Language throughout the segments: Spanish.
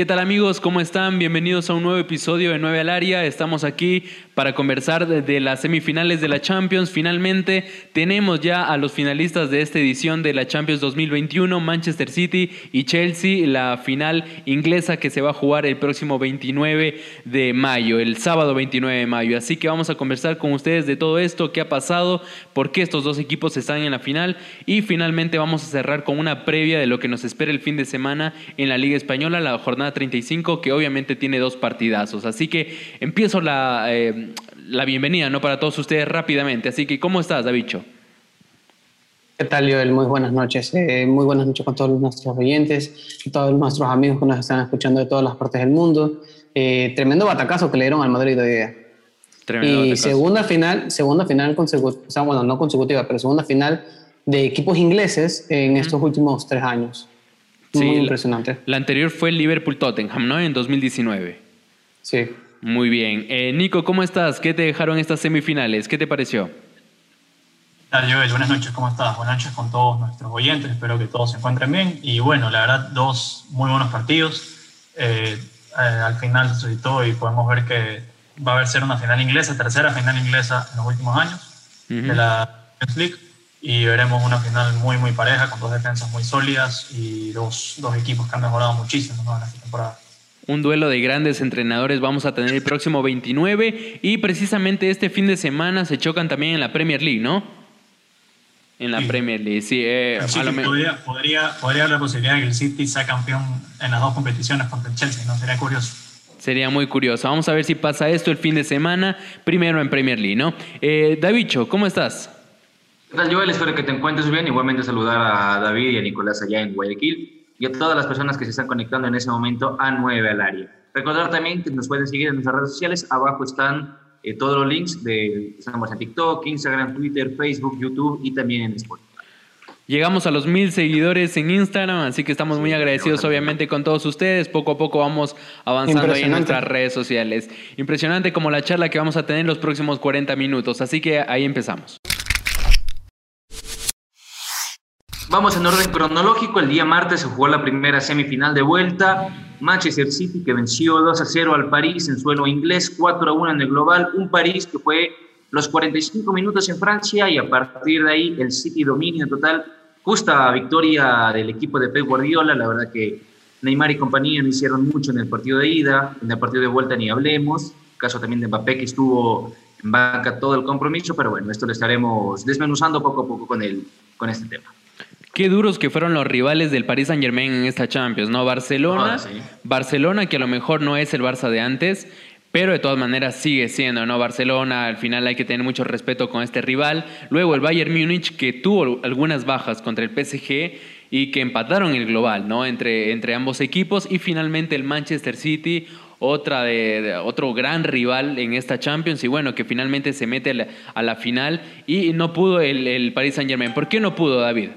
¿Qué tal amigos? ¿Cómo están? Bienvenidos a un nuevo episodio de 9 al área. Estamos aquí para conversar de, las semifinales de la Champions. Finalmente tenemos ya a los finalistas de esta edición de la Champions 2021, Manchester City y Chelsea, la final inglesa que se va a jugar el próximo 29 de mayo, el sábado 29 de mayo. Así que vamos a conversar con ustedes de todo esto, qué ha pasado, por qué estos dos equipos están en la final y finalmente vamos a cerrar con una previa de lo que nos espera el fin de semana en la Liga Española, la jornada 35, que obviamente tiene dos partidazos. Así que empiezo la, eh, la bienvenida ¿no? para todos ustedes rápidamente. Así que, ¿cómo estás, Davicho? ¿Qué tal, Joel? Muy buenas noches. Eh, muy buenas noches con todos nuestros oyentes, todos nuestros amigos que nos están escuchando de todas las partes del mundo. Eh, tremendo batacazo que le dieron al Madrid hoy día. Tremendo y segunda final, segunda final consecutiva, o sea, bueno, no consecutiva, pero segunda final de equipos ingleses en estos últimos tres años. Muy impresionante. La, anterior fue el Liverpool-Tottenham, ¿no? En 2019. Sí. Muy bien. Eh, Nico, ¿cómo estás? ¿Qué te dejaron estas semifinales? ¿Qué te pareció? Hola Joel, buenas noches, ¿cómo estás? Buenas noches con todos nuestros oyentes, espero que todos se encuentren bien. Y bueno, la verdad, dos muy buenos partidos. Eh, eh, al final se suscitó y podemos ver que va a haber ser una final inglesa, tercera final inglesa en los últimos años de la Champions League y veremos una final muy, muy pareja, con dos defensas muy sólidas y dos, dos equipos que han mejorado muchísimo en esta temporada. Un duelo de grandes entrenadores vamos a tener el próximo 29 y precisamente este fin de semana se chocan también en la Premier League, ¿no? En la Premier League, sí. Eh, podría, podría, podría, haber la posibilidad de que el City sea campeón en las dos competiciones contra el Chelsea, ¿no? Sería curioso. Sería muy curioso. Vamos a ver si pasa esto el fin de semana, primero en Premier League, ¿no? Eh, Davicho, ¿cómo estás? ¿Qué tal, Joel? Espero que te encuentres bien. Igualmente saludar a David y a Nicolás allá en Guayaquil y a todas las personas que se están conectando en ese momento a 9 al área. Recordar también que nos pueden seguir en nuestras redes sociales. Abajo están eh, todos los links de estamos en TikTok, Instagram, Twitter, Facebook, YouTube y también en Spotify. Llegamos a los mil seguidores en Instagram, así que estamos muy agradecidos obviamente con todos ustedes. Poco a poco vamos avanzando ahí en nuestras redes sociales. Impresionante como la charla que vamos a tener en los próximos 40 minutos, así que ahí empezamos. Vamos en orden cronológico. El día martes se jugó la primera semifinal de vuelta. Manchester City que venció 2 a 0 al París en suelo inglés, 4 a 1 en el global. Un París que fue los 45 minutos en Francia y a partir de ahí el City dominio total. Justa victoria del equipo de Pep Guardiola. La verdad que Neymar y compañía no hicieron mucho en el partido de ida. En el partido de vuelta ni hablemos. Caso también de Mbappé que estuvo en banca todo el compromiso. Pero bueno, esto lo estaremos desmenuzando poco a poco con, el, con este tema. Qué duros que fueron los rivales del Paris Saint Germain en esta Champions, ¿no? Barcelona, ah, Barcelona que a lo mejor no es el Barça de antes, pero de todas maneras sigue siendo, ¿no? Barcelona, al final hay que tener mucho respeto con este rival. Luego el Bayern Múnich que tuvo algunas bajas contra el PSG y que empataron el global, ¿no? Entre, entre ambos equipos y finalmente el Manchester City, otra de, otro gran rival en esta Champions y bueno, que finalmente se mete a la, final y no pudo el, el Paris Saint Germain. ¿Por qué no pudo, David?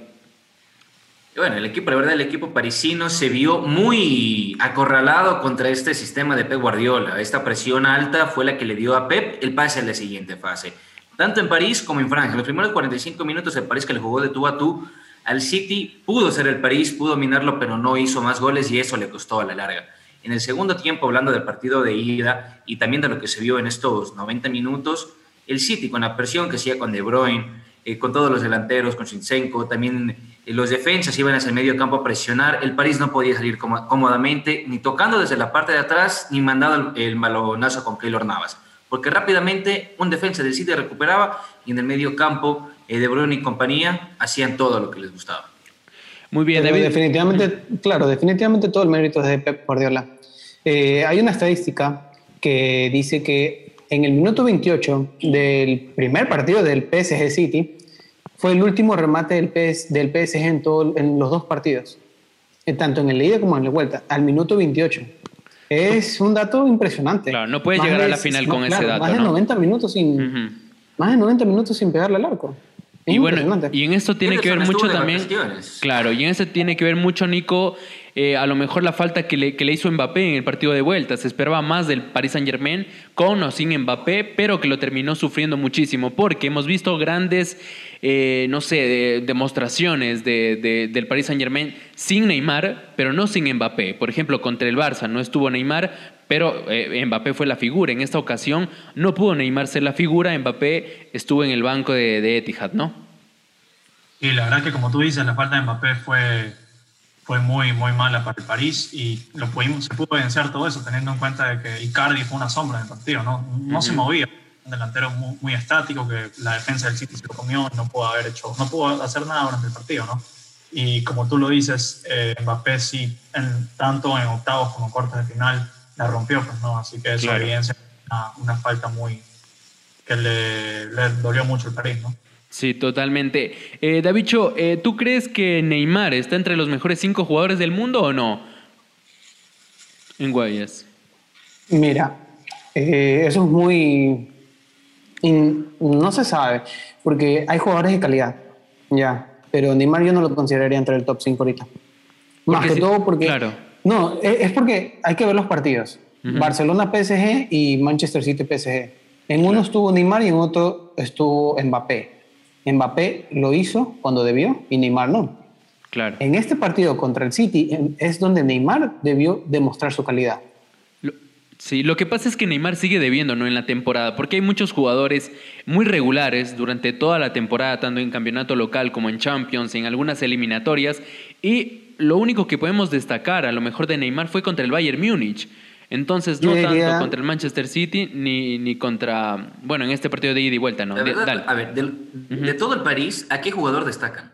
Bueno, el equipo, la verdad, el equipo parisino se vio muy acorralado contra este sistema de Pep Guardiola. Esta presión alta fue la que le dio a Pep el pase a la siguiente fase. Tanto en París como en Francia. Los primeros 45 minutos, el París que le jugó de tú a tú al City pudo ser el París, pudo dominarlo, pero no hizo más goles y eso le costó a la larga. En el segundo tiempo, hablando del partido de ida y también de lo que se vio en estos 90 minutos, el City con la presión que hacía con De Bruyne, eh, con todos los delanteros, con Shinchenko, también los defensas iban hacia el medio campo a presionar, el París no podía salir cómodamente, ni tocando desde la parte de atrás, ni mandando el, balonazo con Keylor Navas, porque rápidamente un defensa del City recuperaba y en el medio campo eh, De Bruyne y compañía hacían todo lo que les gustaba. Muy bien, David. Definitivamente, claro, definitivamente todo el mérito es de Pep Guardiola. Eh, hay una estadística que dice que en el minuto 28 del primer partido del PSG City, fue el último remate del, PS, del PSG en, todo, en los dos partidos, eh, tanto en el ida como en la vuelta, al minuto 28. Es un dato impresionante. Claro, no puede llegar a la final con ese dato. Más de 90 minutos sin, más de 90 minutos sin pegarle al arco. y bueno, y en esto tiene que ver mucho también. Claro, y en esto tiene que ver mucho, Nico, eh, a lo mejor la falta que le, que le, hizo Mbappé en el partido de vuelta. Se esperaba más del Paris Saint Germain con o sin Mbappé, pero que lo terminó sufriendo muchísimo porque hemos visto grandes, eh, no sé, demostraciones de, del Paris Saint Germain sin Neymar, pero no sin Mbappé. Por ejemplo, contra el Barça no estuvo Neymar, pero eh, Mbappé fue la figura. En esta ocasión no pudo Neymar ser la figura, Mbappé estuvo en el banco de, de Etihad, ¿no? Y la verdad que como tú dices, la falta de Mbappé fue fue muy, muy mala para el París y lo pudimos, se pudo vencer todo eso teniendo en cuenta de que Icardi fue una sombra en el partido, no, no se movía, un delantero muy, estático que la defensa del City se lo comió no pudo haber hecho, no pudo hacer nada durante el partido, ¿no? Y como tú lo dices, eh, Mbappé sí, en, tanto en octavos como en cuartos de final, la rompió, pues, ¿no? Así que eso evidencia una, una, falta muy que le, le dolió mucho el París, ¿no? Sí, totalmente. Eh, Davicho, eh, ¿tú crees que Neymar está entre los mejores cinco jugadores del mundo o no? En Guayas. Mira, eh, eso es muy... no se sabe, porque hay jugadores de calidad, ya, pero Neymar yo no lo consideraría entre el top 5 ahorita. Más que todo porque... Claro. No, es, porque hay que ver los partidos. Barcelona PSG y Manchester City PSG. En uno estuvo Neymar y en otro estuvo Mbappé. Mbappé lo hizo cuando debió y Neymar no. Claro. En este partido contra el City es donde Neymar debió demostrar su calidad. Sí, lo que pasa es que Neymar sigue debiendo, ¿no? En la temporada, porque hay muchos jugadores muy regulares durante toda la temporada, tanto en campeonato local como en Champions, en algunas eliminatorias, y lo único que podemos destacar a lo mejor de Neymar fue contra el Bayern Múnich. Entonces, no tanto contra el Manchester City ni, ni contra, bueno, en este partido de ida y vuelta, ¿no? a ver, de todo el París, ¿a qué jugador destacan?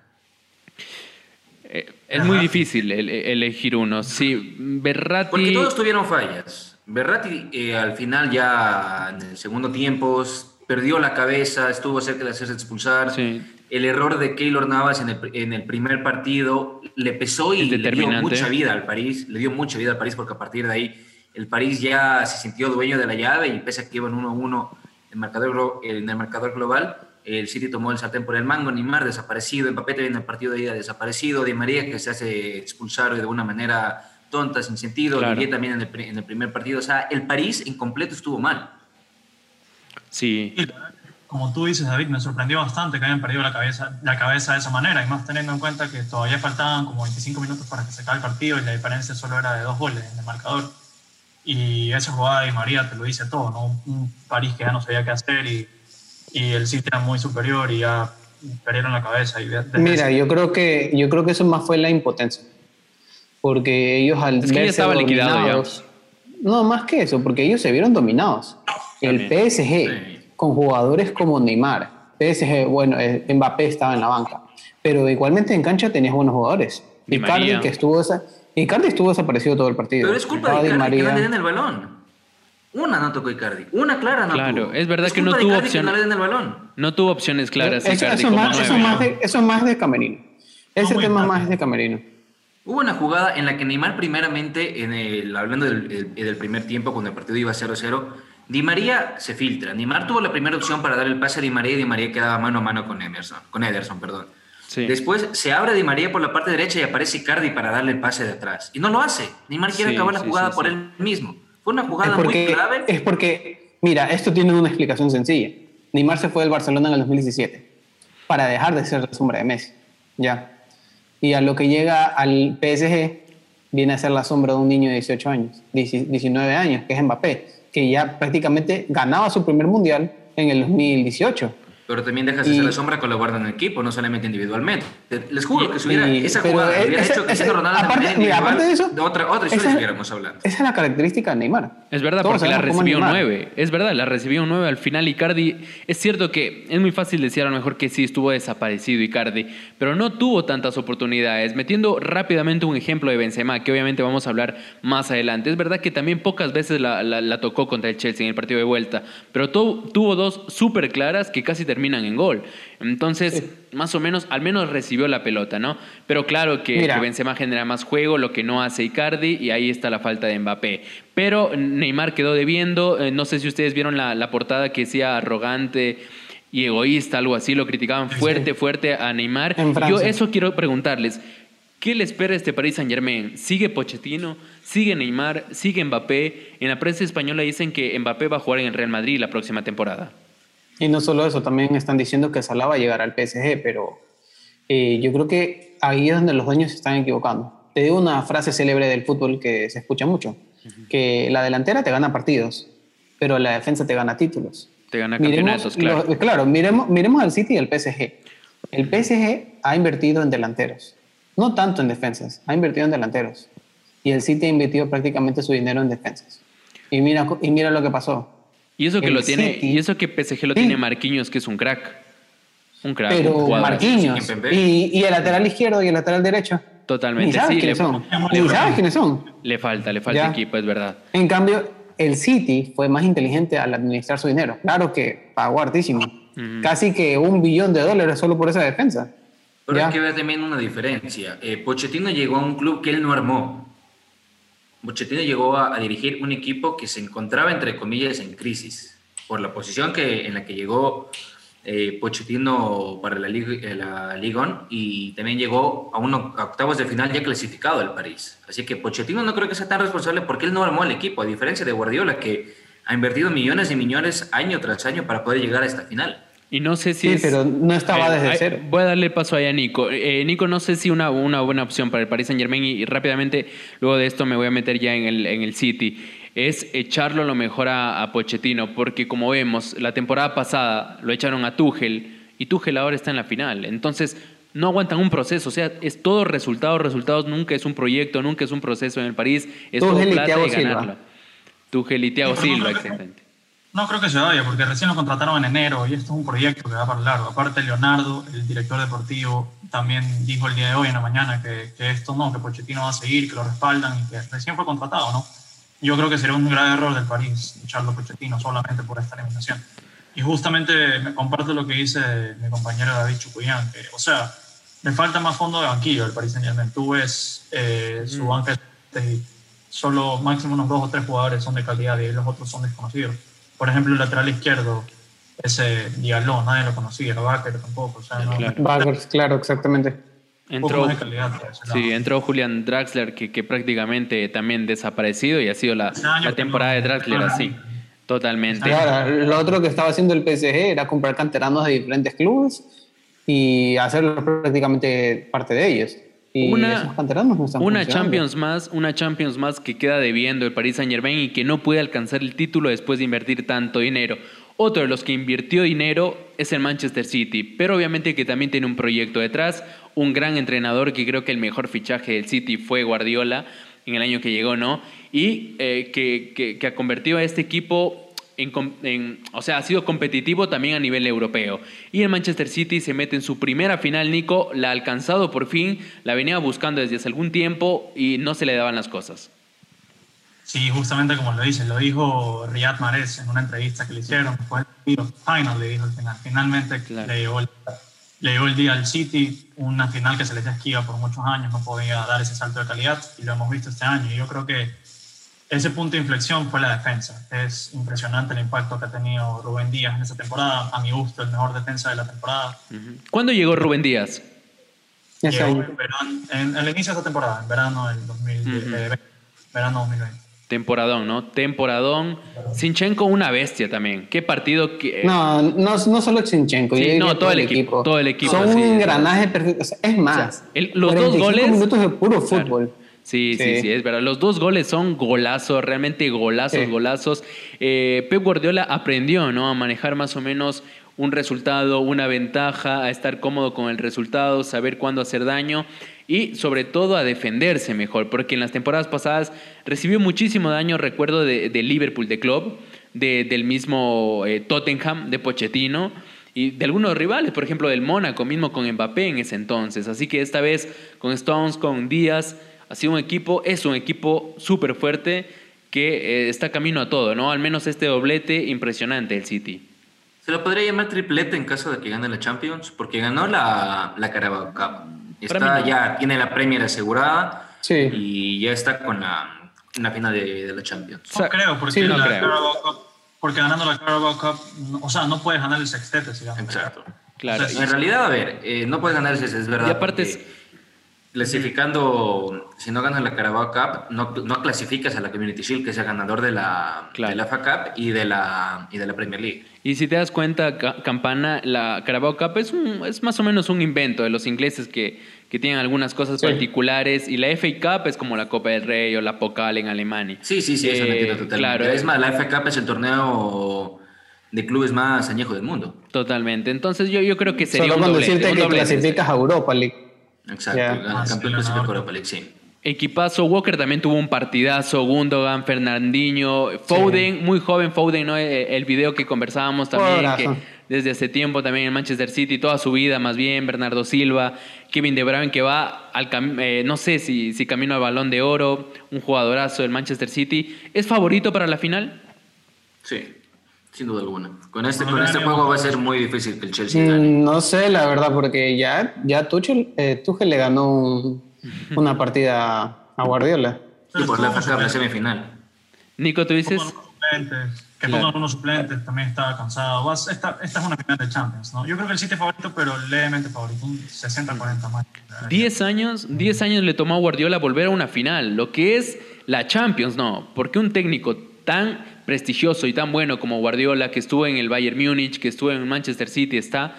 Eh, es muy difícil elegir uno. Sí, Berratti. Porque todos tuvieron fallas. Berratti eh, al final ya en el segundo tiempo perdió la cabeza, estuvo cerca de hacerse expulsar. El error de Keylor Navas en el, en el primer partido le pesó y le dio mucha vida al París. Le dio mucha vida al París porque a partir de ahí el París ya se sintió dueño de la llave y pese a que iban 1-1 en, marcador, en el marcador global, el City tomó el sartén por el mango, Neymar desaparecido, Mbappé también en el partido de ida desaparecido, Di María que se hace expulsar de una manera tonta, sin sentido, claro. también en el, en el, primer partido, o sea, el París en completo estuvo mal. Sí. como tú dices, David, me sorprendió bastante que hayan perdido la cabeza, la cabeza de esa manera, y más teniendo en cuenta que todavía faltaban como 25 minutos para que se acabe el partido y la diferencia solo era de dos goles en el marcador. Y esa jugada de María te lo dice todo, ¿no? Un París que ya no sabía qué hacer y, y el City era muy superior y ya perdieron la cabeza. Y Mira, yo creo, que, yo creo que eso más fue la impotencia. Porque ellos al es que ya estaba liquidado ya. No, más que eso, porque ellos se vieron dominados. El PSG, con jugadores como Neymar, PSG, bueno, eh, Mbappé estaba en la banca, pero igualmente en cancha tenías buenos jugadores. Icardi, que estuvo esa, Icardi estuvo desaparecido todo el partido. Pero es culpa de Icardi que no le den el balón. Una no tocó Icardi. Una clara no Claro, es verdad que no tuvo opciones. No, el balón. no tuvo opciones claras. Eso, Icardi eso, más, eso, más de, eso, más, de, Camerino. Ese tema más de Camerino. Hubo una jugada en la que Neymar primeramente, en el, hablando del, del, primer tiempo, cuando el partido iba 0-0, Di María se filtra. Neymar tuvo la primera opción para dar el pase a Di María y Di María quedaba mano a mano con Emerson, con Ederson, perdón. Después se abre Di María por la parte derecha y aparece Icardi para darle el pase de atrás. Y no lo hace. Neymar quiere acabar la jugada por él mismo. Fue una jugada muy clave. Es porque, mira, esto tiene una explicación sencilla. Neymar se fue del Barcelona en el 2017 para dejar de ser la sombra de Messi. Ya. Y a lo que llega al PSG, viene a ser la sombra de un niño de 18 años, 19 años, que es Mbappé, que ya prácticamente ganaba su primer mundial en el 2018 pero también dejas de ser la sombra con la guarda en el equipo, no solamente individualmente. Les juro que si hubiera esa jugada hubiera hecho que Cristiano Ronaldo aparte, mira, aparte de eso, de otra, otra historia estuviéramos hablando. Esa es la característica de Neymar. Es verdad, porque la recibió nueve. Es verdad, la recibió nueve al final. Icardi, es cierto que es muy fácil decir a lo mejor que sí estuvo desaparecido Icardi, pero no tuvo tantas oportunidades. Metiendo rápidamente un ejemplo de Benzema, que obviamente vamos a hablar más adelante. Es verdad que también pocas veces la, la, tocó contra el Chelsea en el partido de vuelta, pero tuvo dos súper claras que casi terminan en gol. Entonces, más o menos, al menos recibió la pelota, ¿no? Pero claro que, que, Benzema genera más juego, lo que no hace Icardi, y ahí está la falta de Mbappé. Pero Neymar quedó debiendo, eh, no sé si ustedes vieron la, portada que decía arrogante y egoísta, algo así, lo criticaban fuerte, fuerte a Neymar. Yo eso quiero preguntarles. ¿Qué le espera este Paris Saint Germain? ¿Sigue Pochettino? ¿Sigue Neymar? ¿Sigue Mbappé? En la prensa española dicen que Mbappé va a jugar en el Real Madrid la próxima temporada. Y no solo eso, también están diciendo que Salah va a llegar al PSG, pero eh, yo creo que ahí es donde los dueños se están equivocando. Te digo una frase célebre del fútbol que se escucha mucho, que la delantera te gana partidos, pero la defensa te gana títulos. Te gana campeonatos, claro. claro, miremos, miremos al City y al PSG. El PSG ha invertido en delanteros no tanto en defensas, ha invertido en delanteros. Y el City ha invertido prácticamente su dinero en defensas. Y mira, y mira lo que pasó. Y eso que lo tiene, y eso que PSG lo tiene Marquinhos, que es un crack. Un crack. Pero Marquinhos. Y, el lateral izquierdo y el lateral derecho. Totalmente. Ni sabes quiénes son. Ni sabes quiénes son. Le falta, le falta equipo, es verdad. En cambio, el City fue más inteligente al administrar su dinero. Claro que pagó hartísimo. Casi que un billón de dólares solo por esa defensa. Pero hay que ver también una diferencia. Eh, Pochettino llegó a un club que él no armó. Pochettino llegó a, dirigir un equipo que se encontraba, entre comillas, en crisis. Por la posición que, en la que llegó eh, Pochettino para la, Liga, eh, la Liga y también llegó a, uno, octavos de final ya clasificado el París. Así que Pochettino no creo que sea tan responsable porque él no armó el equipo, a diferencia de Guardiola, que ha invertido millones y millones año tras año para poder llegar a esta final. Y no sé si sí, pero no estaba eh, desde cero. Voy a darle paso ahí a Nico. Eh, Nico, no sé si una, una buena opción para el Paris Saint Germain y, rápidamente luego de esto me voy a meter ya en el, en el City. Es echarlo lo mejor a, Pochettino, porque como vemos, la temporada pasada lo echaron a Tuchel y Tuchel ahora está en la final. Entonces, no aguantan un proceso, o sea, es todo resultados, resultados, nunca es un proyecto, nunca es un proceso en el París, es todo plata y ganarlo. Tuchel y Thiago Silva, exactamente. No creo que se vaya, porque recién lo contrataron en enero y esto es un proyecto que va para largo. Aparte, Leonardo, el director deportivo, también dijo el día de hoy, en la mañana, que, esto no, que Pochettino va a seguir, que lo respaldan y que recién fue contratado, ¿no? Yo creo que sería un grave error del París echarlo a Pochettino solamente por esta eliminación. Y justamente me comparto lo que dice mi compañero David Chupuyán, que, o sea, le falta más fondo de banquillo al París Saint-Germain. Tú ves eh, su banca solo máximo unos dos o tres jugadores son de calidad y los otros son desconocidos por ejemplo, el lateral izquierdo, ese Diallo, nadie lo conocía, Baker tampoco. O sea, claro. claro, exactamente. Entró, sí, entró Julian Draxler, que, que, prácticamente también desaparecido y ha sido la, la temporada de Draxler así. Totalmente. Claro, lo otro que estaba haciendo el PSG era comprar canteranos de diferentes clubes y hacerlo prácticamente parte de ellos una, una Champions más, una Champions más que queda debiendo el Paris Saint Germain y que no puede alcanzar el título después de invertir tanto dinero. Otro de los que invirtió dinero es el Manchester City, pero obviamente que también tiene un proyecto detrás, un gran entrenador que creo que el mejor fichaje del City fue Guardiola en el año que llegó, ¿no? Y eh, que, que ha convertido a este equipo o sea, ha sido competitivo también a nivel europeo. Y el Manchester City se mete en su primera final, Nico, la ha alcanzado por fin, la venía buscando desde hace algún tiempo y no se le daban las cosas. Sí, justamente como lo dice, lo dijo Riyad Mahrez en una entrevista que le hicieron, fue el final, le dijo al final. Finalmente le, llegó el, día al City, una final que se les esquiva por muchos años, no podía dar ese salto de calidad y lo hemos visto este año. Y yo creo que ese punto de inflexión fue la defensa. Es impresionante el impacto que ha tenido Rubén Díaz en esta temporada. A mi gusto, el mejor defensa de la temporada. ¿Cuándo llegó Rubén Díaz? Llegó en, el inicio de esta temporada, en verano del 2020, verano 2020. Temporadón, ¿no? Temporadón. Sinchenko, una bestia también. ¿Qué partido? Que... No, no, no solo Sinchenko. no, todo, el equipo, Todo el equipo. Son un engranaje perfecto. es más, los dos goles. minutos de puro fútbol. Sí, sí, sí, es verdad. Los dos goles son golazos, realmente golazos, golazos. Eh, Pep Guardiola aprendió ¿no? a manejar más o menos un resultado, una ventaja, a estar cómodo con el resultado, saber cuándo hacer daño y sobre todo a defenderse mejor, porque en las temporadas pasadas recibió muchísimo daño, recuerdo de, Liverpool, de Club, de, del mismo eh, Tottenham, de Pochettino y de algunos rivales, por ejemplo del Mónaco, mismo con Mbappé en ese entonces. Así que esta vez con Stones, con Díaz, ha sido un equipo, es un equipo súper fuerte que eh, está camino a todo, ¿no? Al menos este doblete impresionante el City. Se lo podría llamar triplete en caso de que gane la Champions, porque ganó la, la Carabao Cup. Está, ya tiene la Premier asegurada y ya está con la, la final de, la Champions. No creo, porque, la Cup, porque ganando la Carabao Cup, o sea, no puedes ganar el sextete, digamos. Exacto. Claro. en realidad, a ver, eh, no puedes ganar el sextete, es verdad. Y aparte, clasificando, si no ganas la Carabao Cup, no, no, clasificas a la Community Shield, que es el ganador de la, de la FA Cup y de la, y de la Premier League. Y si te das cuenta, Campana, la Carabao Cup es, un, es más o menos un invento de los ingleses que, que tienen algunas cosas particulares y la FA Cup es como la Copa del Rey o la Pokal en Alemania. Sí, sí, sí, eso eh, totalmente. Claro, es más, la FA Cup es el torneo de clubes más añejo del mundo. Totalmente. Entonces yo, yo creo que sería Solo un decirte que clasificas a Europa League. Exacto, el campeón clasifica a Europa League, sí. Equipazo, Walker también tuvo un partidazo, Gundogan, Fernandinho, Foden, muy joven Foden, ¿no? Eh, el video que conversábamos también, que desde hace tiempo también en Manchester City, toda su vida más bien, Bernardo Silva, Kevin De Bruyne que va al eh, no sé si, si camino al balón de oro, un jugadorazo del Manchester City. ¿Es favorito para la final? Sí, sin duda alguna. Con este, con este juego va a ser muy difícil que el Chelsea gane. Mm, no sé, la verdad, porque ya, ya Tuchel, eh, Tuchel le ganó una partida a Guardiola. Sí, por la, la semifinal. Nico, tú dices que claro. pongan unos suplentes, también estaba cansado. Esta, esta, es una final de Champions, ¿no? Yo creo que el City es favorito, pero levemente favorito, un 60-40 más. 10 años, 10 años le tomó a Guardiola volver a una final, lo que es la Champions, ¿no? Porque un técnico tan prestigioso y tan bueno como Guardiola, que estuvo en el Bayern Múnich, que estuvo en Manchester City, está...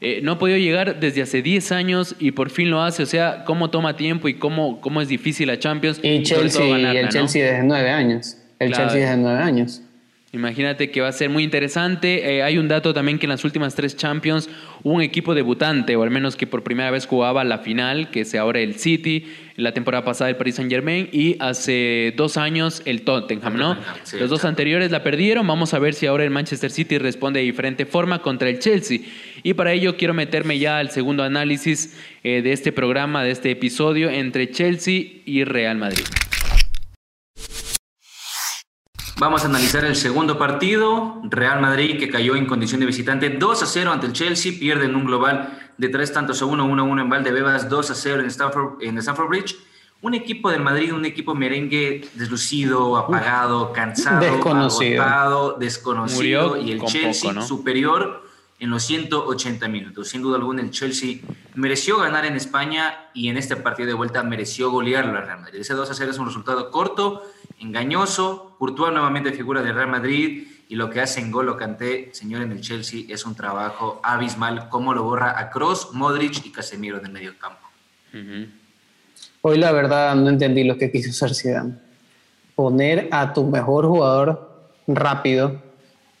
Eh, no ha podido llegar desde hace 10 años y por fin lo hace. O sea, cómo toma tiempo y cómo, cómo es difícil la Champions. Y Chelsea, ganarla, el Chelsea desde 9 años. El Chelsea desde 9 años. Imagínate que va a ser muy interesante. Eh, hay un dato también que en las últimas tres Champions hubo un equipo debutante, o al menos que por primera vez jugaba la final, que es ahora el City, la temporada pasada el Paris Saint Germain y hace dos años el Tottenham, ¿no? Los dos anteriores la perdieron. Vamos a ver si ahora el Manchester City responde de diferente forma contra el Chelsea. Y para ello quiero meterme ya al segundo análisis eh, de este programa, de este episodio, entre Chelsea y Real Madrid. Vamos a analizar el segundo partido. Real Madrid que cayó en condición de visitante 2 a 0 ante el Chelsea, pierde en un global de 3 tantos a 1, 1 a 1 en Valdebebas, 2 a 0 en Stamford, en Stamford Bridge. Un equipo del Madrid, un equipo merengue deslucido, apagado, cansado, desconocido, agotado, desconocido y el Chelsea superior en los 180 minutos. Sin duda alguna, el Chelsea mereció ganar en España y en este partido de vuelta mereció golearlo al Real Madrid. Ese 2 a 0 es un resultado corto, engañoso. Courtois nuevamente figura del Real Madrid y lo que hace en Golo Canté, señor en el Chelsea, es un trabajo abismal. Cómo lo borra a Kroos, Modric y Casemiro del medio campo. Hoy la verdad no entendí lo que quiso hacer Zidane. Poner a tu mejor jugador rápido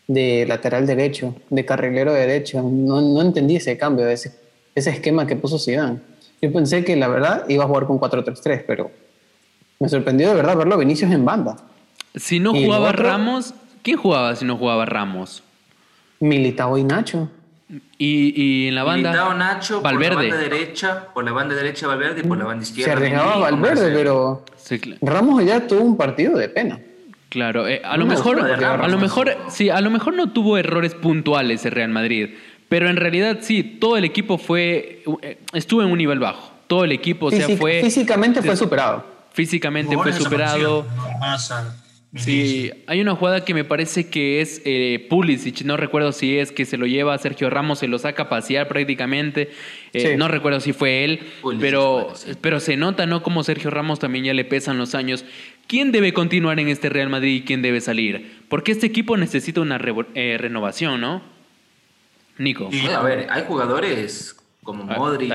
de lateral derecho, de carrilero derecho. No, no entendí ese cambio, ese, ese esquema que puso Zidane. Yo pensé que la verdad iba a jugar con 4-3-3, pero me sorprendió de verdad verlo a Vinicius en banda. Si no jugaba Ramos, ¿quién jugaba si no jugaba Ramos? Militao y Nacho. Y, en la banda. Militao, Nacho, Valverde. por la banda derecha, por la banda derecha Valverde y por la banda izquierda. Se arriesgaba Valverde, pero Ramos ya tuvo un partido de pena. Claro, eh, a lo mejor, a lo mejor, sí, a lo mejor no tuvo errores puntuales el Real Madrid, pero en realidad sí, todo el equipo fue, eh, estuvo en un nivel bajo. Todo el equipo, se fue. Físicamente fue superado físicamente fue superado. Sí, hay una jugada que me parece que es eh, Pulisic, no recuerdo si es que se lo lleva a Sergio Ramos, se lo saca a pasear prácticamente, eh, no recuerdo si fue él, pero, pero se nota, ¿no? Como Sergio Ramos también ya le pesan los años. ¿Quién debe continuar en este Real Madrid y quién debe salir? Porque este equipo necesita una eh, renovación, ¿no? Nico. a ver, hay jugadores como Modric,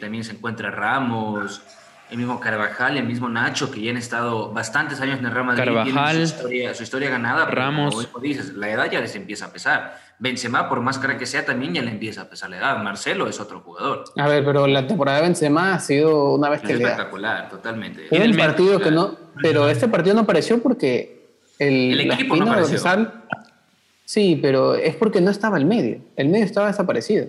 también se encuentra Ramos el mismo Carvajal, el mismo Nacho, que ya han estado bastantes años en el Real Madrid. Carvajal, su historia, ganada. Ramos. Como dices, la edad ya les empieza a pesar. Benzema, por más cara que sea, también ya le empieza a pesar la edad. Marcelo es otro jugador. A ver, pero la temporada de Benzema ha sido una que Espectacular, totalmente. Fue el partido que no... Pero este partido no apareció porque el, el equipo no apareció. sí, pero es porque no estaba el medio. El medio estaba desaparecido.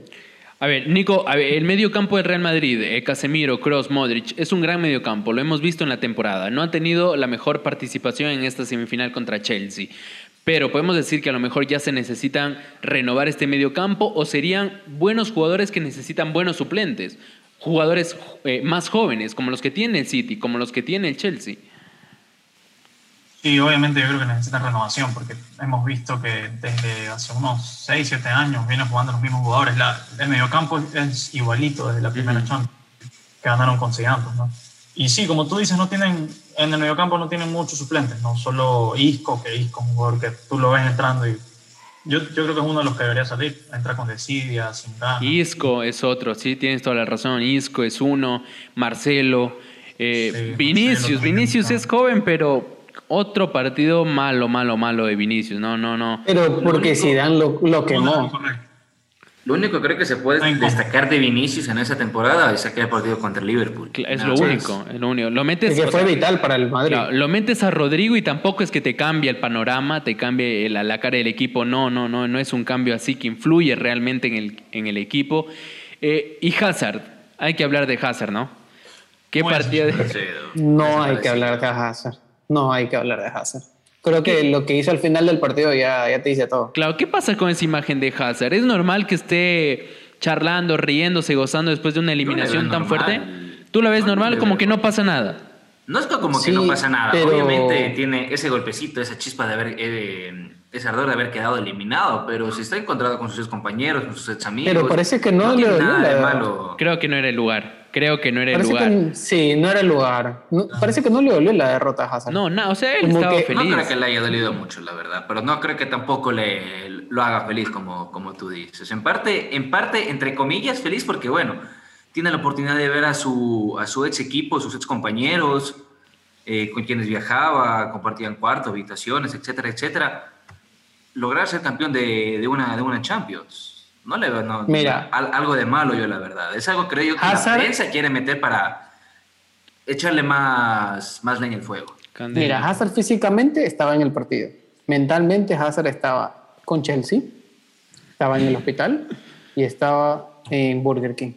A ver, Nico, el medio campo del Real Madrid, eh, Casemiro, Cross, Modric, es un gran medio campo, lo hemos visto en la temporada. No ha tenido la mejor participación en esta semifinal contra Chelsea. Pero podemos decir que a lo mejor ya se necesitan renovar este medio campo o serían buenos jugadores que necesitan buenos suplentes. Jugadores eh, más jóvenes, como los que tiene el City, como los que tiene el Chelsea. Sí, obviamente yo creo que necesitan renovación porque hemos visto que desde hace unos 6, 7 años vienen jugando los mismos jugadores. La, el mediocampo es igualito desde la primera Champions. que ganaron con ¿no? Y sí, como tú dices, no tienen, en el mediocampo no tienen muchos suplentes, no solo Isco, que Isco es un jugador que tú lo ves entrando y yo, yo creo que es uno de los que debería salir, entra con desidia, sin ganas. Isco es otro, sí, tienes toda la razón, Isco es uno, Marcelo, eh, Vinicius, Vinicius es joven, pero otro partido malo, malo, malo de Vinicius, no, no, no. Pero porque si dan lo, lo quemó. Lo único que creo que se puede destacar de Vinicius en esa temporada es aquel partido contra Liverpool. Es lo único, es lo único. Lo metes, que fue vital para el Madrid. lo metes a Rodrigo y tampoco es que te cambie el panorama, te cambie la, la, cara del equipo. No, no, no, no es un cambio así que influye realmente en el, en el equipo. Eh, y Hazard, hay que hablar de Hazard, ¿no? ¿Qué partido? De... No hay que hablar de Hazard. No hay que hablar de Hazard. Creo que lo que hizo al final del partido ya, ya te dice todo. Claro, ¿qué pasa con esa imagen de Hazard? ¿Es normal que esté charlando, riéndose, gozando después de una eliminación tan fuerte? ¿Tú la ves normal? Como que no pasa nada. No es como que no pasa nada. Obviamente tiene ese golpecito, esa chispa de haber, eh, ese ardor de haber quedado eliminado, pero si está encontrado con sus compañeros, con sus ex amigos. Pero parece que no, le nada de malo. Creo que no era el lugar. Creo que no era el lugar. sí, no era el lugar. parece que no le dolió la derrota a Hazard. No, no, o sea, él estaba feliz. No creo que le haya dolido mucho, la verdad, pero no creo que tampoco le lo haga feliz como, como tú dices. En parte, en parte, entre comillas, feliz porque, bueno, tiene la oportunidad de ver a su, a su ex equipo, sus ex compañeros, eh, con quienes viajaba, compartían cuartos, habitaciones, etcétera, etcétera. Lograr ser campeón de, de una, de una Champions no le veo Mira, algo de malo yo, la verdad. Es algo creo yo que la prensa quiere meter para echarle más, más leña al fuego. Mira, Hazard físicamente estaba en el partido. Mentalmente Hazard estaba con Chelsea, estaba en el hospital y estaba en Burger King.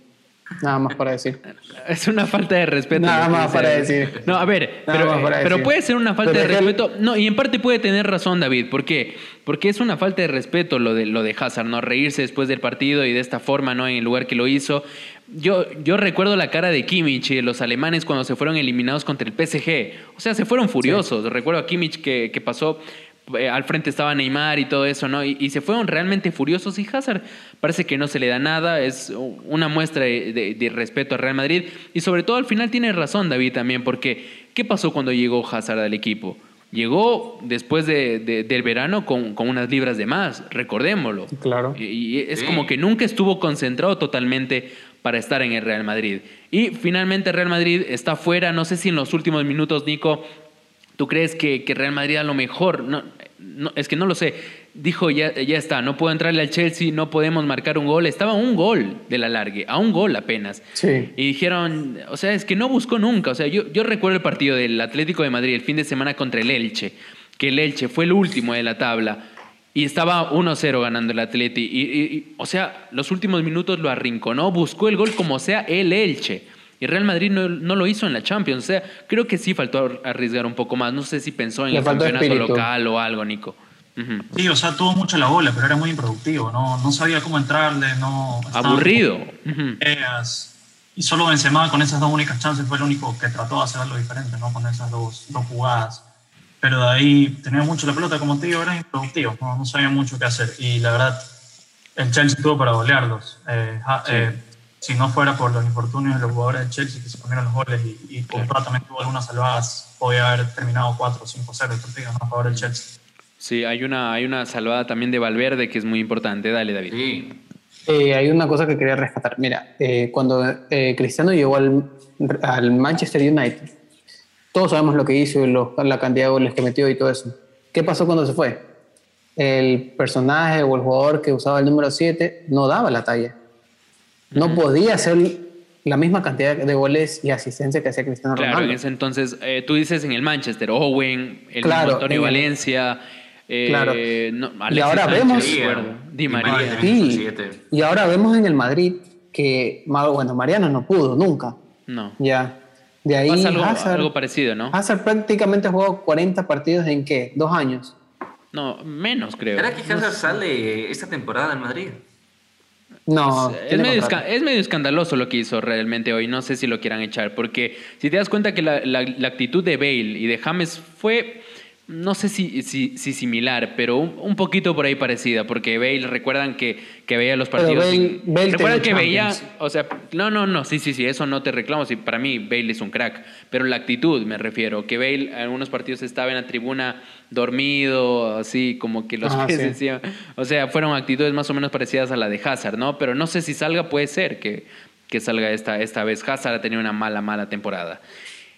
Nada más para decir. Es una falta de respeto. Nada más para decir. No, a ver, pero, puede ser una falta de respeto. No, y en parte puede tener razón, David. ¿Por qué? Porque es una falta de respeto lo de, lo de Hazard, ¿no? Reírse después del partido y de esta forma, ¿no? En el lugar que lo hizo. Yo, yo recuerdo la cara de Kimmich y de los alemanes cuando se fueron eliminados contra el PSG. O sea, se fueron furiosos. Recuerdo a Kimmich que, que pasó eh, al frente estaba Neymar y todo eso, ¿no? Y, se fueron realmente furiosos y Hazard parece que no se le da nada, es una muestra de, respeto al Real Madrid y sobre todo al final tiene razón David también, porque ¿qué pasó cuando llegó Hazard al equipo? Llegó después del verano con, unas libras de más, recordémoslo. Claro. Y, es como que nunca estuvo concentrado totalmente para estar en el Real Madrid. Y finalmente Real Madrid está fuera, no sé si en los últimos minutos, Nico, ¿Tú crees que, que, Real Madrid a lo mejor, no, no, es que no lo sé, dijo ya, ya está, no puedo entrarle al Chelsea, no podemos marcar un gol, estaba un gol de la largue, a un gol apenas. Sí. Y dijeron, o sea, es que no buscó nunca, o sea, yo, yo recuerdo el partido del Atlético de Madrid el fin de semana contra el Elche, que el Elche fue el último de la tabla y estaba 1-0 ganando el Atleti, y, o sea, los últimos minutos lo arrinconó, buscó el gol como sea el Elche. Y Real Madrid no, no, lo hizo en la Champions. O sea, creo que sí faltó arriesgar un poco más. No sé si pensó en el campeonato local o algo, Nico. Sí, o sea, tuvo mucho la bola, pero era muy improductivo. No, no sabía cómo entrarle. No, Aburrido. Y solo Benzema con esas dos únicas chances fue el único que trató de hacer algo diferente, ¿no? Con esas dos, dos jugadas. Pero de ahí tenía mucho la pelota, como te digo, era improductivo. No, no sabía mucho qué hacer. Y la verdad, el Chelsea tuvo para golearlos. Eh, eh, si no fuera por los infortunios de los jugadores de Chelsea que se comieron los goles y, y también tuvo algunas salvadas, podía haber terminado 4 o 5-0 el partido a favor del Chelsea. Sí, hay una, hay una salvada también de Valverde que es muy importante. Dale, David. Sí. Eh, hay una cosa que quería rescatar. Mira, eh, cuando eh, Cristiano llegó al, al, Manchester United, todos sabemos lo que hizo y la cantidad de goles que metió y todo eso. ¿Qué pasó cuando se fue? El personaje o el jugador que usaba el número 7 no daba la talla no podía hacer la misma cantidad de goles y asistencia que hacía Cristiano Ronaldo. Claro, en ese entonces, eh, tú dices en el Manchester, Owen, el claro, Antonio Valencia. Eh, claro. y ahora vemos. Di María. y ahora vemos en el Madrid que, bueno, Mariano no pudo nunca. No. Ya. De ahí algo, algo parecido, ¿no? Hazard prácticamente jugó 40 partidos en qué? ¿Dos años? No, menos creo. ¿Será que Hazard sale esta temporada en Madrid? No, es, medio es, medio escandaloso lo que hizo realmente hoy. No sé si lo quieran echar, porque si te das cuenta que la, actitud de Bale y de James fue no sé si, si, si similar, pero un, poquito por ahí parecida, porque Bale, recuerdan que, que veía los partidos. recuerdan que veía, o sea, no, no, no, sí, sí, sí, eso no te reclamo, sí, para mí Bale es un crack, pero la actitud me refiero, que Bale en algunos partidos estaba en la tribuna dormido, así como que los pies o sea, fueron actitudes más o menos parecidas a la de Hazard, ¿no? Pero no sé si salga, puede ser que, que salga esta, esta vez. Hazard ha tenido una mala, mala temporada.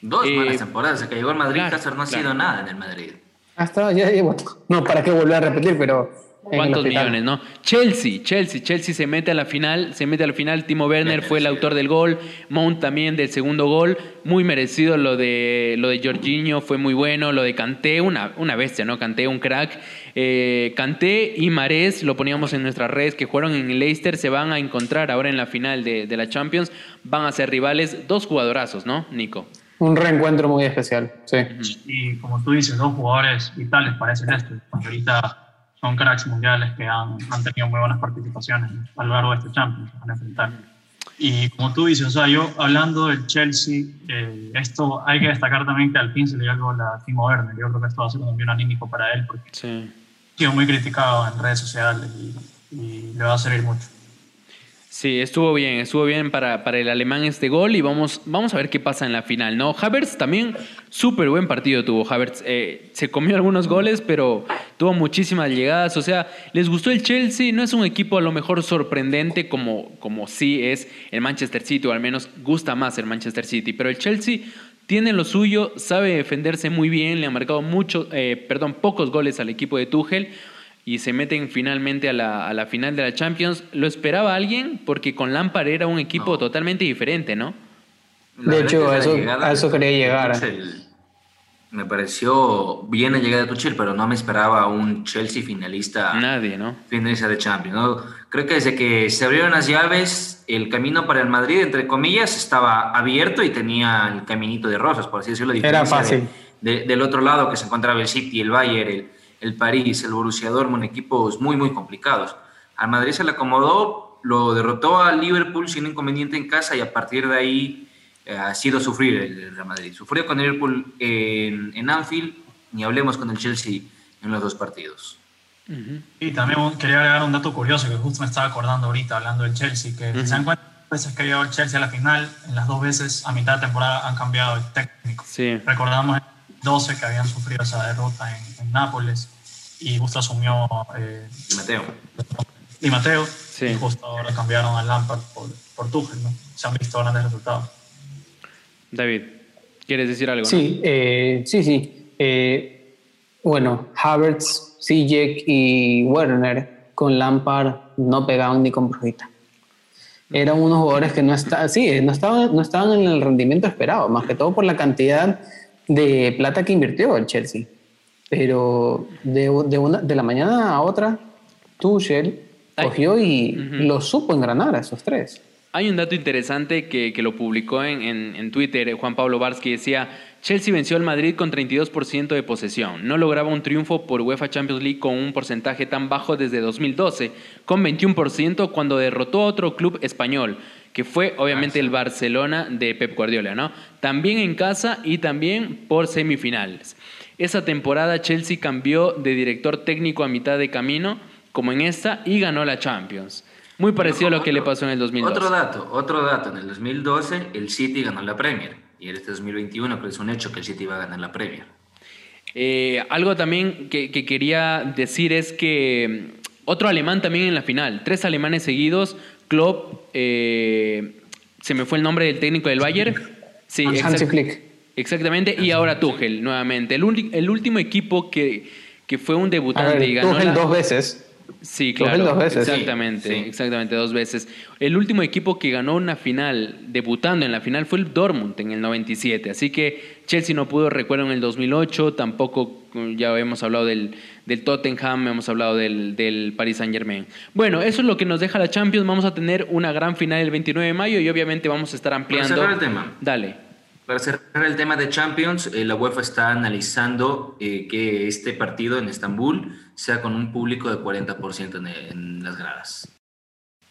Dos eh, malas temporadas, que llegó al Madrid, Hazard no ha sido nada en el Madrid. Hasta ya, ya no, para qué volver a repetir, pero ¿Cuántos millones, no? Chelsea, Chelsea, Chelsea se mete a la final, se mete a la final. Timo Werner fue el autor del gol, Mount también del segundo gol, muy merecido lo de lo de Jorginho, fue muy bueno, lo de Kanté, una, una bestia, ¿no? Kanté, un crack. Eh, Kanté y Marés, lo poníamos en nuestras redes, que fueron en Leicester, se van a encontrar ahora en la final de, de la Champions, van a ser rivales, dos jugadorazos, ¿no, Nico? Un reencuentro muy especial, sí. Y como tú dices, dos jugadores vitales para ese este. Ahorita son cracks mundiales que han, han, tenido muy buenas participaciones a lo largo de este Champions, van a enfrentar. Y como tú dices, o sea, yo hablando del Chelsea, eh, esto hay que destacar también que al fin se le dio algo a Timo Werner. Yo creo que esto va a ser un bien anímico para él porque sí. ha sido muy criticado en redes sociales y, y le va a servir mucho. Sí, estuvo bien, estuvo bien para, para, el alemán este gol y vamos, vamos a ver qué pasa en la final, ¿no? Havertz también, súper buen partido tuvo Havertz. Eh, se comió algunos goles, pero tuvo muchísimas llegadas. O sea, les gustó el Chelsea, no es un equipo a lo mejor sorprendente como, como sí es el Manchester City, o al menos gusta más el Manchester City, pero el Chelsea tiene lo suyo, sabe defenderse muy bien, le ha marcado mucho, eh, perdón, pocos goles al equipo de Tuchel y se meten finalmente a la, a la, final de la Champions. ¿Lo esperaba alguien? Porque con Lampard era un equipo totalmente diferente, ¿no? de hecho, a eso, eso quería llegar. me pareció bien la llegada de Tuchel, pero no me esperaba un Chelsea finalista. Nadie, ¿no? Finalista de Champions. ¿no? Creo que desde que se abrieron las llaves, el camino para el Madrid, entre comillas, estaba abierto y tenía el caminito de rosas, por así decirlo. Era fácil. del otro lado que se encontraba el City, el Bayern, el, el París, el Borussia Dortmund, equipos muy, muy complicados. Al Madrid se le acomodó, lo derrotó al Liverpool sin inconveniente en casa y a partir de ahí eh, ha sido sufrir el Real Madrid. Sufrió con el Liverpool en, en Anfield, ni hablemos con el Chelsea en los dos partidos. Y también quería agregar un dato curioso que justo me estaba acordando ahorita hablando del Chelsea, que se dan cuenta veces que ha llegado el Chelsea a la final, en las dos veces a mitad de temporada han cambiado el técnico. Sí. Recordamos 12 que habían sufrido esa derrota en, Nápoles y justo asumió eh, Di Mateo. Di Mateo sí. y justo ahora cambiaron a Lampard por, por Tuchel, ¿no? Se han visto grandes resultados. David, ¿quieres decir algo? Sí, eh, sí, sí. Eh, bueno, Havertz, Sijek y Werner con Lampard no pegaban ni con brujita. Eran unos jugadores que no, está, sí, no, estaban, no estaban en el rendimiento esperado, más que todo por la cantidad de plata que invirtió el Chelsea. Pero de, de, una, de la mañana a otra, Tuchel cogió y lo supo engranar a esos tres. Hay un dato interesante que, que lo publicó en, en, en, Twitter Juan Pablo Barsky, decía, Chelsea venció al Madrid con 32% de posesión. No lograba un triunfo por UEFA Champions League con un porcentaje tan bajo desde 2012, con 21% cuando derrotó a otro club español que fue obviamente el Barcelona de Pep Guardiola, ¿no? También en casa y también por semifinales. Esa temporada Chelsea cambió de director técnico a mitad de camino, como en esta, y ganó la Champions. Muy parecido a lo que le pasó en el 2012. Otro dato, otro dato. En el 2012 el City ganó la Premier. Y en este 2021 pero es un hecho que el City va a ganar la Premier. Eh, algo también que, que, quería decir es que mm, otro alemán también en la final. Tres alemanes seguidos Klopp, eh, se me fue el nombre del técnico del Bayern. Sí, Flick. Exactamente, y ahora Tuchel nuevamente. El, el último equipo que, que, fue un debutante y ganó. Tuchel dos veces. Sí, claro. Dos veces. Exactamente, exactamente, dos veces. El último equipo que ganó una final, debutando en la final, fue el Dortmund en el 97. Así que Chelsea no pudo, recuerdo, en el 2008, tampoco, ya hemos hablado del, del Tottenham, hemos hablado del, del Paris Saint Germain. Bueno, eso es lo que nos deja la Champions. Vamos a tener una gran final el 29 de mayo y obviamente vamos a estar ampliando. Para cerrar el tema. Dale. Para cerrar el tema de Champions, eh, la UEFA está analizando eh, que este partido en Estambul sea con un público de 40% en, en las gradas.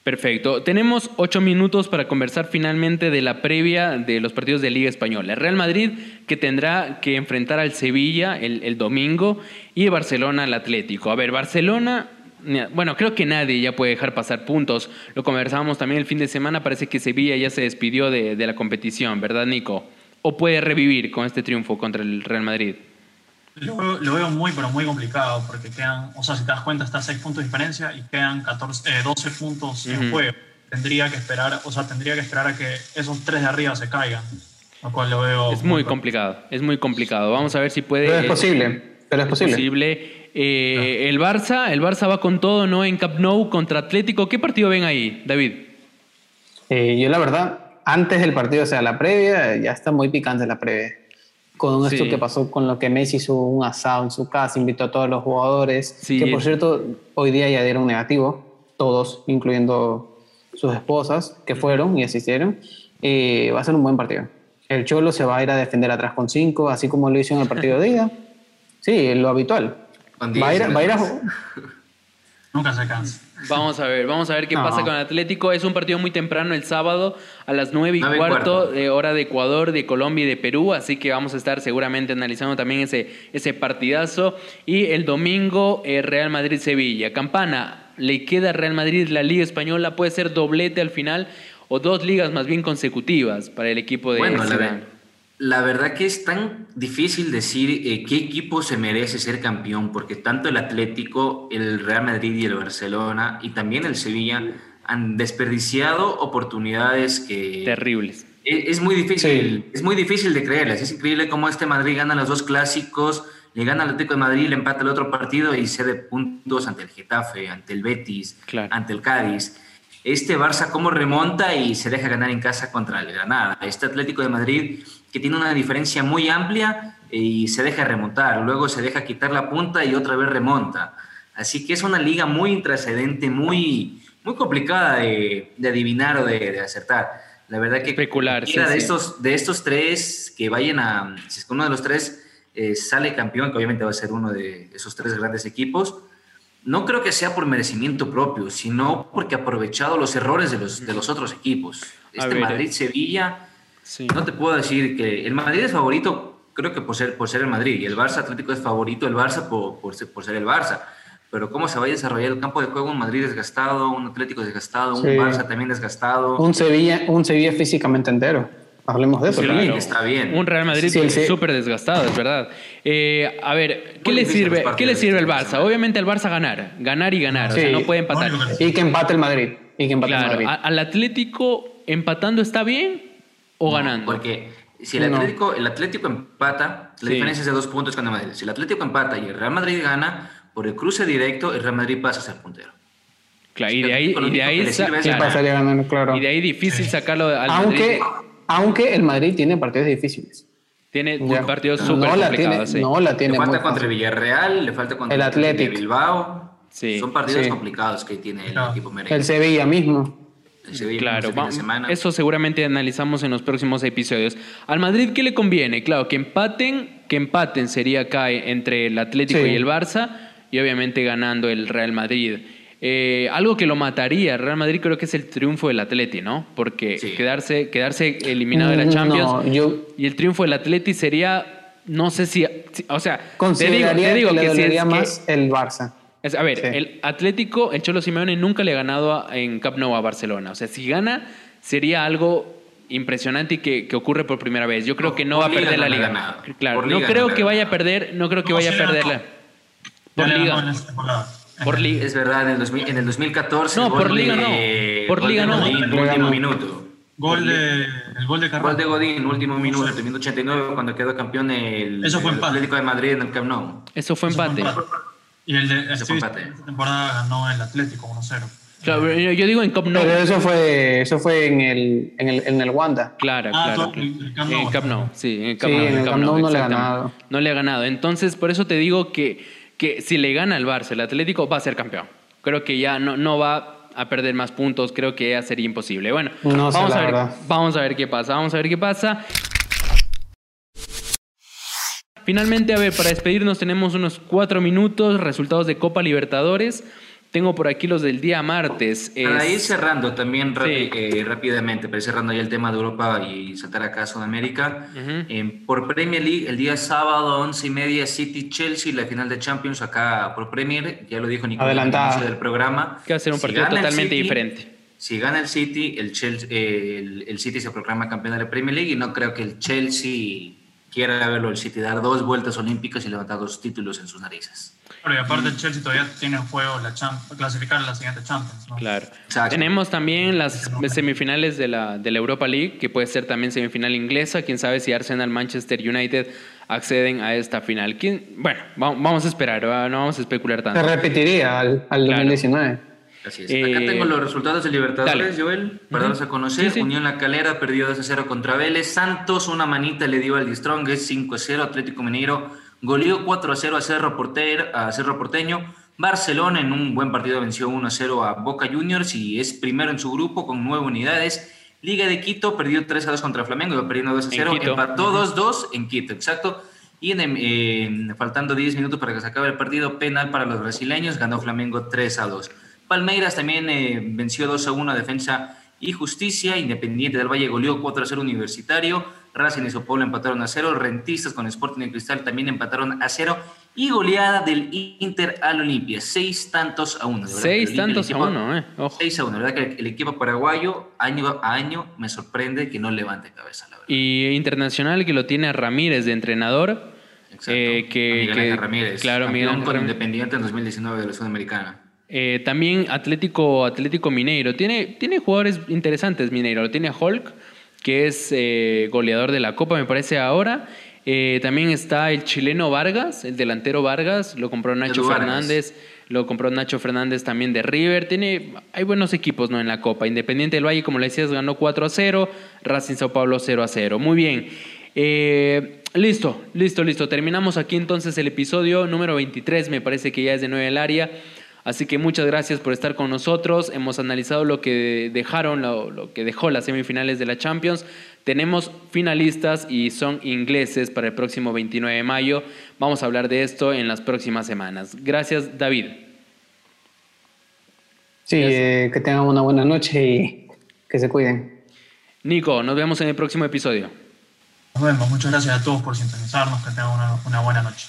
Perfecto. Tenemos ocho minutos para conversar finalmente de la previa de los partidos de Liga Española. Real Madrid que tendrá que enfrentar al Sevilla el, el domingo y Barcelona al Atlético. A ver, Barcelona bueno, creo que nadie ya puede dejar pasar puntos. Lo conversábamos también el fin de semana. Parece que Sevilla ya se despidió de, la competición, ¿verdad, Nico? ¿O puede revivir con este triunfo contra el Real Madrid? Lo, veo muy, pero muy complicado, porque quedan, o sea, si te das cuenta, está a 6 puntos de diferencia y quedan 14, 12 eh, puntos en juego. Tendría que esperar, o sea, tendría que esperar a que esos tres de arriba se caigan, lo cual lo veo. Es muy, complicado, es muy complicado. Vamos a ver si puede. Pero es posible, pero es posible. posible eh, el Barça, el Barça va con todo, ¿no? En Camp Nou contra Atlético. ¿Qué partido ven ahí, David? Eh, yo la verdad, antes del partido, o sea, la previa, ya está muy picante la previa. Con esto que pasó con lo que Messi hizo un asado en su casa, invitó a todos los jugadores, que por cierto, hoy día ya dieron negativo, todos, incluyendo sus esposas, que fueron y asistieron. Eh, va a ser un buen partido. El Cholo se va a ir a defender atrás con cinco, así como lo hizo en el partido de ida. Sí, lo habitual. Va a ir, a, Nunca se cansa. Vamos a ver, vamos a ver qué pasa con Atlético. Es un partido muy temprano el sábado a las 9 y cuarto, de hora de Ecuador, de Colombia y de Perú. Así que vamos a estar seguramente analizando también ese, ese partidazo. Y el domingo, eh, Real Madrid-Sevilla. Campana, le queda Real Madrid la Liga Española. Puede ser doblete al final o dos ligas más bien consecutivas para el equipo de bueno, la verdad que es tan difícil decir eh, qué equipo se merece ser campeón, porque tanto el Atlético, el Real Madrid y el Barcelona, y también el Sevilla, han desperdiciado oportunidades que... Terribles. Es, muy difícil, es muy difícil de creerles. Es increíble cómo este Madrid gana los dos clásicos, le gana al Atlético de Madrid, le empata el otro partido y cede puntos ante el Getafe, ante el Betis, ante el Cádiz este Barça cómo remonta y se deja ganar en casa contra el Granada. Este Atlético de Madrid que tiene una diferencia muy amplia y se deja remontar, luego se deja quitar la punta y otra vez remonta. Así que es una liga muy intrascendente, muy, muy complicada de, adivinar o de, acertar. La verdad que Especular, de, Estos, de estos tres que vayan a, si es que uno de los tres eh, sale campeón, que obviamente va a ser uno de esos tres grandes equipos, no creo que sea por merecimiento propio, sino porque ha aprovechado los errores de los, de los otros equipos. Este Madrid-Sevilla no te puedo decir que el Madrid es favorito, creo que por ser, por ser el Madrid, y el Barça Atlético es favorito el Barça por, por, ser, por ser el Barça. Pero cómo se va a desarrollar el campo de juego, un Madrid desgastado, un Atlético desgastado, un Barça también desgastado. Un Sevilla, un Sevilla físicamente entero. Hablemos de eso. Sí, está bien. Un Real Madrid súper desgastado, es verdad. Eh, a ver, ¿qué le sirve, ¿qué le sirve al Barça? Obviamente al Barça ganar, ganar y ganar. O sea, no puede empatar. Y que empate el Madrid. Y que empate el Madrid. Al Atlético empatando está bien, o ganando. Porque si el Atlético, el Atlético empata, la diferencia es de dos puntos con el Madrid. Si el Atlético empata y el Real Madrid gana, por el cruce directo, el Real Madrid pasa a ser puntero. Claro, y de ahí, y de ahí, claro. y de ahí difícil sacarlo al aunque, Aunque el Madrid tiene partidos difíciles. Tiene partidos súper no complicados. Tiene, No la tiene. Le falta contra Villarreal, le falta contra el Atlético. Bilbao. Son partidos complicados que tiene el equipo merengue. El Sevilla mismo claro, eso seguramente analizamos en los próximos episodios. Al Madrid, ¿qué le conviene? Claro, que empaten, que empaten sería acá entre el Atlético y el Barça, y obviamente ganando el Real Madrid. Eh, algo que lo mataría Real Madrid creo que es el triunfo del Atleti, ¿no? Porque quedarse, quedarse eliminado de la mm, Champions y el triunfo del Atleti sería, no sé si, o sea, te digo, te digo que, le más el Barça a ver, el Atlético, el Cholo Simeone nunca le ha ganado en Camp Nou a Barcelona. O sea, si gana, sería algo impresionante y que, ocurre por primera vez. Yo creo que no va a perder la liga. Claro, no creo que vaya a perder, no creo que vaya a perderla. Por liga. Por liga. Es verdad, en el, en el 2014. No, por liga no. Por liga no. último minuto. Gol de, el gol de Gol de Godín, último minuto, el minuto 89, cuando quedó campeón el, Eso fue Atlético de Madrid en el Camp Nou. Eso fue empate. Y el de esta temporada ganó el Atlético 1-0. Claro, yo, digo en Cup No. Pero eso fue, eso fue en, el, en, el, en el Wanda. Claro, ah, claro. En el Cup No. Sí, en el Cup sí, En el Cup No, no le ha ganado. No le ha ganado. Entonces, por eso te digo que, que si le gana el Barça, el Atlético va a ser campeón. Creo que ya no, no va a perder más puntos. Creo que ya sería imposible. Bueno, vamos, a ver, vamos a ver qué pasa. Vamos a ver qué pasa. Finalmente, a ver, para despedirnos tenemos unos cuatro minutos, resultados de Copa Libertadores. Tengo por aquí los del día martes. Para ir cerrando también eh, rápidamente, para ir cerrando ya el tema de Europa y saltar acá a Sudamérica. Eh, por Premier League, el día sábado, 11 y media, City-Chelsea, la final de Champions acá por Premier. Ya lo dijo Nicolás del programa. Que va a ser un partido totalmente diferente. Si gana el City, el, Chelsea, eh, el, City se proclama campeón de la Premier League y no creo que el Chelsea quiera verlo el City dar dos vueltas olímpicas y levantar dos títulos en sus narices. Pero y aparte el Chelsea todavía tiene en juego la clasificar en la siguiente Champions. ¿no? Claro. Tenemos también las semifinales de la, de la Europa League, que puede ser también semifinal inglesa. Quién sabe si Arsenal, Manchester United acceden a esta final. ¿Quién? Bueno, vamos a esperar, no vamos a especular tanto. Se repetiría al, al 2019. Así es. Acá tengo los resultados de Libertadores, Joel, para darlos a conocer. Unión La Calera perdió 2 0 contra Vélez. Santos, una manita le dio al Distrong, es 5 0. Atlético Mineiro goleó 4 0 a Cerro, a Cerro Porteño. Barcelona en un buen partido venció 1 0 a Boca Juniors y es primero en su grupo con nueve unidades. Liga de Quito perdió 3 2 contra Flamengo, iba perdiendo 2 0. Empató 2 2 en Quito, exacto. Y en, faltando 10 minutos para que se acabe el partido, penal para los brasileños, ganó Flamengo 3 a 2. Palmeiras también eh, venció 2 a 1 a Defensa y Justicia. Independiente del Valle goleó 4 a 0 Universitario. Racing y Sopolo empataron a 0. Rentistas con Sporting y Cristal también empataron a 0. Y goleada del Inter al Olimpia. 6 tantos a 1. 6 tantos a 1, eh. 6 a 1. La verdad que el, equipo paraguayo, año a año, me sorprende que no levante cabeza. La verdad. Y Internacional que lo tiene a Ramírez de entrenador. Exacto. Eh, que, Miguel Ramírez. Claro, Miguel con Independiente en 2019 de la Sudamericana. Eh, también Atlético, Atlético Mineiro. Tiene, tiene jugadores interesantes Mineiro. Lo tiene a Hulk, que es eh, goleador de la Copa, me parece ahora. Eh, también está el chileno Vargas, el delantero Vargas. Lo compró Nacho Fernández. Lo compró Nacho Fernández también de River. Tiene, hay buenos equipos ¿no? en la Copa. Independiente del Valle, como le decías, ganó 4 a 0. Racing Sao Paulo 0 a 0. Muy bien. listo, listo, listo. Terminamos aquí entonces el episodio número 23. Me parece que ya es de 9 el área. Así que muchas gracias por estar con nosotros. Hemos analizado lo que dejaron, lo, que dejó las semifinales de la Champions. Tenemos finalistas y son ingleses para el próximo 29 de mayo. Vamos a hablar de esto en las próximas semanas. Gracias, David. Sí, eh, que tengan una buena noche y que se cuiden. Nico, nos vemos en el próximo episodio. Nos vemos. Muchas gracias a todos por sintonizarnos. Que tengan una, una buena noche.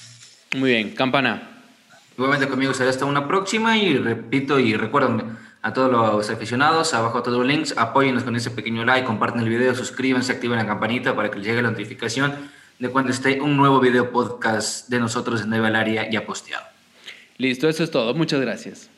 Muy bien. Campana. Igualmente conmigo será hasta una próxima y repito y recuerden a todos los aficionados, abajo todos los links, apóyennos con ese pequeño like, comparten el video, suscríbanse, activen la campanita para que les llegue la notificación de cuando esté un nuevo video podcast de nosotros en Nueva Área ya posteado. Listo, eso es todo. Muchas gracias.